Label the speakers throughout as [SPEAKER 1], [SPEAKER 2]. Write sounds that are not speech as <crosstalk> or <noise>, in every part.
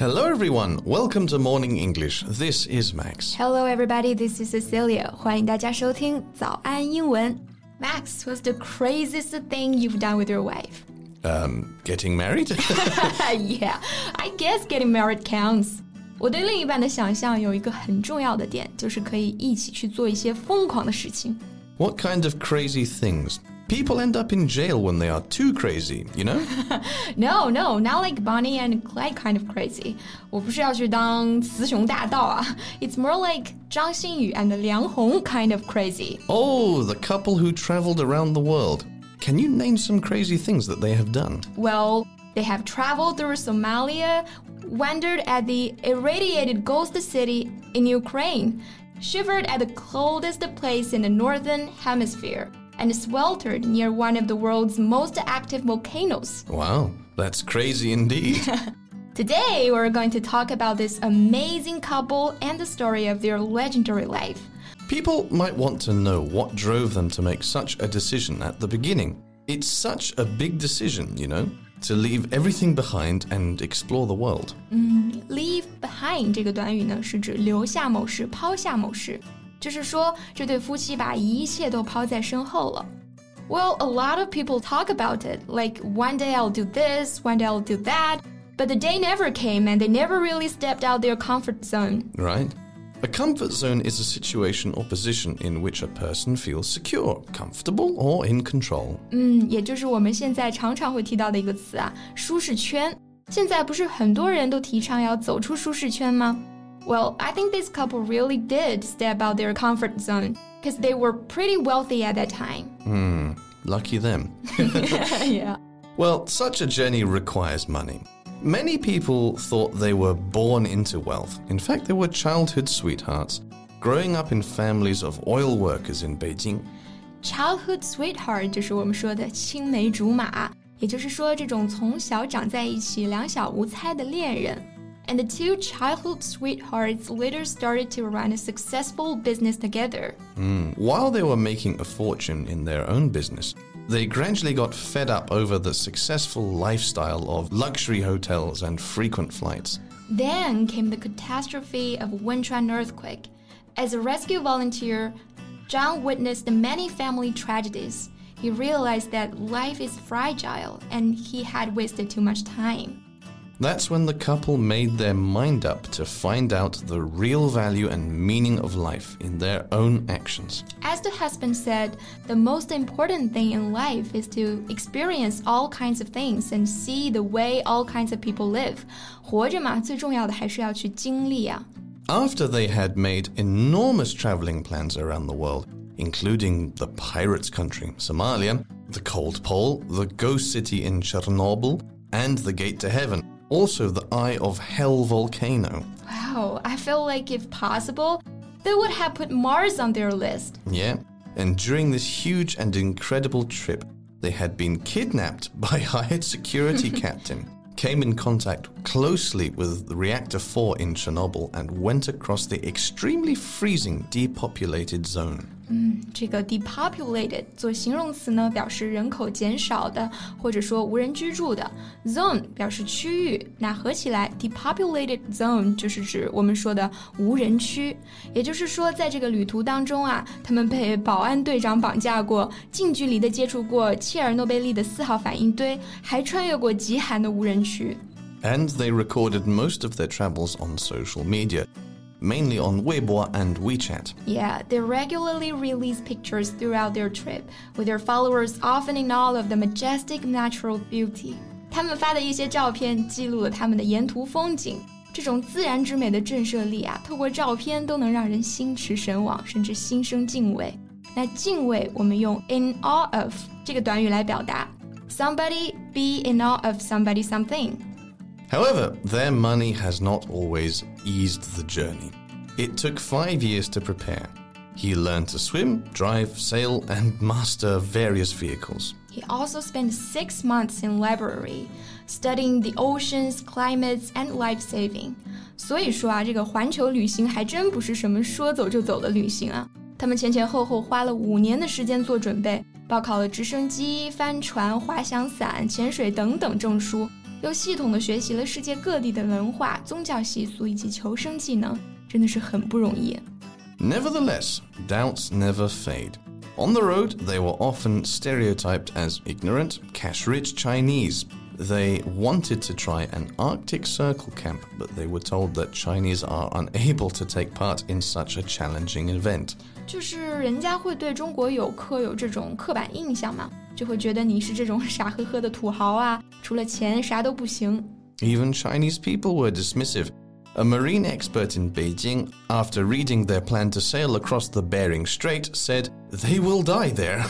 [SPEAKER 1] Hello, everyone. Welcome to Morning English. This is Max.
[SPEAKER 2] Hello, everybody. This is Cecilia. 欢迎大家收听早安英文。Max, what's the craziest thing you've done with your wife?
[SPEAKER 1] Um, getting married? <laughs>
[SPEAKER 2] yeah, I guess getting married counts. 我对另一半的想象有一个很重要的点，就是可以一起去做一些疯狂的事情。
[SPEAKER 1] what kind of crazy things? People end up in jail when they are too crazy, you know? <laughs>
[SPEAKER 2] No, no, not like Bonnie and Clyde kind of crazy. 我不是要去当雌雄大盗啊。It's more like 张馨予 and 梁红 kind of crazy.
[SPEAKER 1] oh, the couple who traveled around the world. Can you name some crazy things that they have done?
[SPEAKER 2] Well, they have traveled through Somalia, wandered at the irradiated ghost city in Ukraine, shivered at the coldest place in the northern hemisphere, and sweltered near one of the world's most active volcanoes.
[SPEAKER 1] Wow, that's crazy indeed. <laughs>
[SPEAKER 2] Today, we're going to talk about this amazing couple and the story of their legendary life.
[SPEAKER 1] People might want to know what drove them to make such a decision at the beginning. It's such a big decision, you know, to leave everything behind and explore the world.
[SPEAKER 2] Leave behind 这个短语呢，是指留下某事、抛下某事， 就是说这对夫妻把一切都抛在身后了。Well, a lot of people talk about it, like one day I'll do this, one day I'll do that, but the day never came and they never really stepped out their comfort zone.
[SPEAKER 1] Right? A comfort zone is a situation or position in which a person feels secure, comfortable, or in control.
[SPEAKER 2] 嗯，也就是我们现在常常会提到的一个词啊，舒适圈。现在不是很多人都提倡要走出舒适圈吗 ？Well, I think this couple really did step out their comfort zone because they were pretty wealthy at that time.
[SPEAKER 1] Hmm, lucky them. <laughs> <laughs>
[SPEAKER 2] yeah.
[SPEAKER 1] Well, such a journey requires money. Many people thought they were born into wealth. In fact, they were childhood sweethearts, growing up in families of oil workers in Beijing.
[SPEAKER 2] Childhood sweetheart 就是我们说的青梅竹马，也就是说这种从小长在一起、两小无猜的恋人。 And the two childhood sweethearts later started to run a successful business together.
[SPEAKER 1] Hmm, While they were making a fortune in their own business, they gradually got fed up over the successful lifestyle of luxury hotels and frequent flights.
[SPEAKER 2] Then came the catastrophe of Wenchuan earthquake. As a rescue volunteer, Zhang witnessed many family tragedies. He realized that life is fragile and he had wasted too much time.
[SPEAKER 1] That's when the couple made their mind up to find out the real value and meaning of life in their own actions.
[SPEAKER 2] As the husband said, the most important thing in life is to experience all kinds of things and see the way all kinds of people live. 活着嘛，最重要的还是要去经历啊。
[SPEAKER 1] After they had made enormous traveling plans around the world, including the pirates' country, Somalia, the cold pole, the ghost city in Chernobyl, and the gate to heaven, also the Eye of Hell volcano.
[SPEAKER 2] Wow, I feel like if possible, they would have put Mars on their list.
[SPEAKER 1] Yeah, and during this huge and incredible trip, they had been kidnapped <laughs> by a hired security <laughs> captain, came in contact closely with reactor 4 in Chernobyl, and went across the extremely freezing depopulated zone.
[SPEAKER 2] 这个 depopulated 做形容词呢，表示人口减少的，或者说无人居住的。Zone 表示区域，那合起来 depopulated zone 就是指我们说的无人区。也就是说，在这个旅途当中啊，他们被保安队长绑架过，近距离的接触过切尔诺贝利的四号反应堆，还穿越过极寒的无人区。
[SPEAKER 1] And they recorded most of their travels on social media, mainly on Weibo and WeChat.
[SPEAKER 2] Yeah, they regularly release pictures throughout their trip, with their followers often in awe of the majestic natural beauty. 他们发的一些照片记录了他们的沿途风景，这种自然之美的震慑力啊，透过照片都能让人心驰神往，甚至心生敬畏。那敬畏，我们用 in awe of 这个短语来表达，somebody be in awe of somebody something。
[SPEAKER 1] However, their money has not always eased the journey. It took five years to prepare. He learned to swim, drive, sail, and master various vehicles.
[SPEAKER 2] He also spent six months in library, studying the oceans, climates, and life saving. 所以说啊，这个环球旅行还真不是什么说走就走的旅行啊。他们前前后后花了五年的时间做准备，报考了直升机、帆船、滑翔伞、潜水等等证书， 又系统的学习了世界各地的文化、宗教习俗以及求生技能，真的是很不容易。
[SPEAKER 1] Nevertheless, doubts never fade. On the road, they were often stereotyped as ignorant, cash rich Chinese. They wanted to try an Arctic Circle camp, but they were told that Chinese are unable to take part in such a challenging event.
[SPEAKER 2] 就是人家会对中国游客有这种刻板印象嘛，就会觉得你是这种傻呵呵的土豪啊，除了钱啥都不行。
[SPEAKER 1] Even Chinese people were dismissive. A marine expert in Beijing, after reading their plan to sail across the Bering Strait, said they will die there.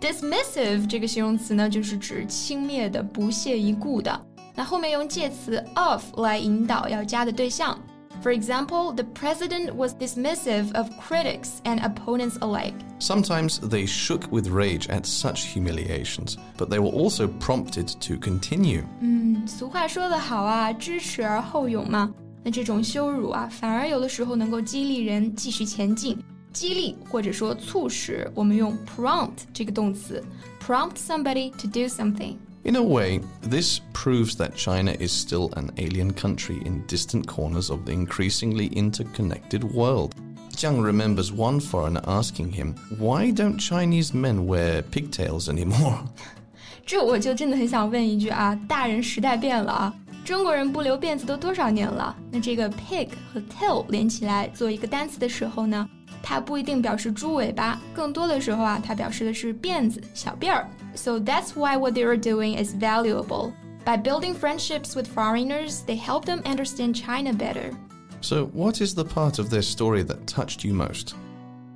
[SPEAKER 2] Dismissive 这个形容词呢，就是指轻蔑的、不屑一顾的。那后面用介词 of 来引导要加的对象。For example, the president was dismissive of critics and opponents alike.
[SPEAKER 1] Sometimes they shook with rage at such humiliations, but they were also prompted to continue.
[SPEAKER 2] 嗯，俗话说得好啊，知耻而后勇嘛。那这种羞辱啊，反而有的时候能够激励人继续前进。激励或者说促使，我们用 prompt 这个动词，prompt somebody to do something。
[SPEAKER 1] in a way, this proves that China is still an alien country in distant corners of the increasingly interconnected world. Zhang remembers one foreigner asking him, Why don't Chinese men wear pigtails anymore? <laughs>
[SPEAKER 2] 这我就真的很想问一句啊，大人时代变了啊，中国人不留辫子都多少年了？那这个 pig 和 tail 连起来做一个单词的时候呢，它不一定表示猪尾巴，更多的时候啊，它表示的是辫子、小辫儿 so that's why what they are doing is valuable. By building friendships with foreigners, they help them understand China better.
[SPEAKER 1] So, what is the part of their story that touched you most?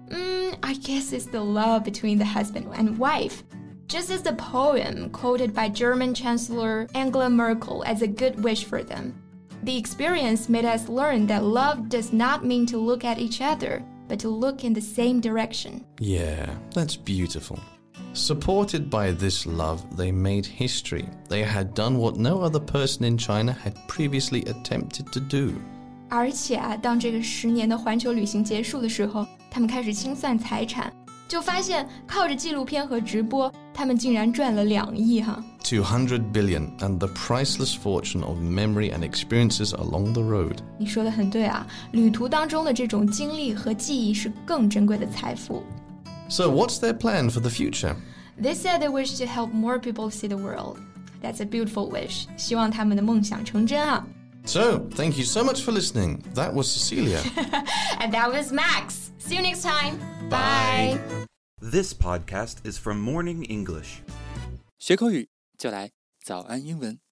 [SPEAKER 2] Mm, I guess it's the love between the husband and wife. Just as the poem quoted by German Chancellor Angela Merkel as a good wish for them. The experience made us learn that love does not mean to look at each other, but to look in the same direction.
[SPEAKER 1] Yeah, that's beautiful. Supported by this love, they made history. They had done what no other person in China had previously attempted to do.
[SPEAKER 2] 而且啊，当这个十年的环球旅行结束的时候，他们开始清算财产，就发现靠着纪录片和直播，他们竟然赚了两亿哈。
[SPEAKER 1] 200 billion and the priceless fortune of memory and experiences along the road.
[SPEAKER 2] 你说的很对啊，旅途当中的这种经历和记忆是更珍贵的财富。
[SPEAKER 1] So, what's their plan for the future?
[SPEAKER 2] They said they wish to help more people see the world. That's a beautiful wish. 希望他们的梦想成真啊。
[SPEAKER 1] So, <laughs> thank you so much for listening. That was Cecilia. <laughs>
[SPEAKER 2] And that was Max. See you next time.
[SPEAKER 1] Bye.
[SPEAKER 3] This podcast is from Morning English. <laughs>
[SPEAKER 4] 学口语就来早安英文。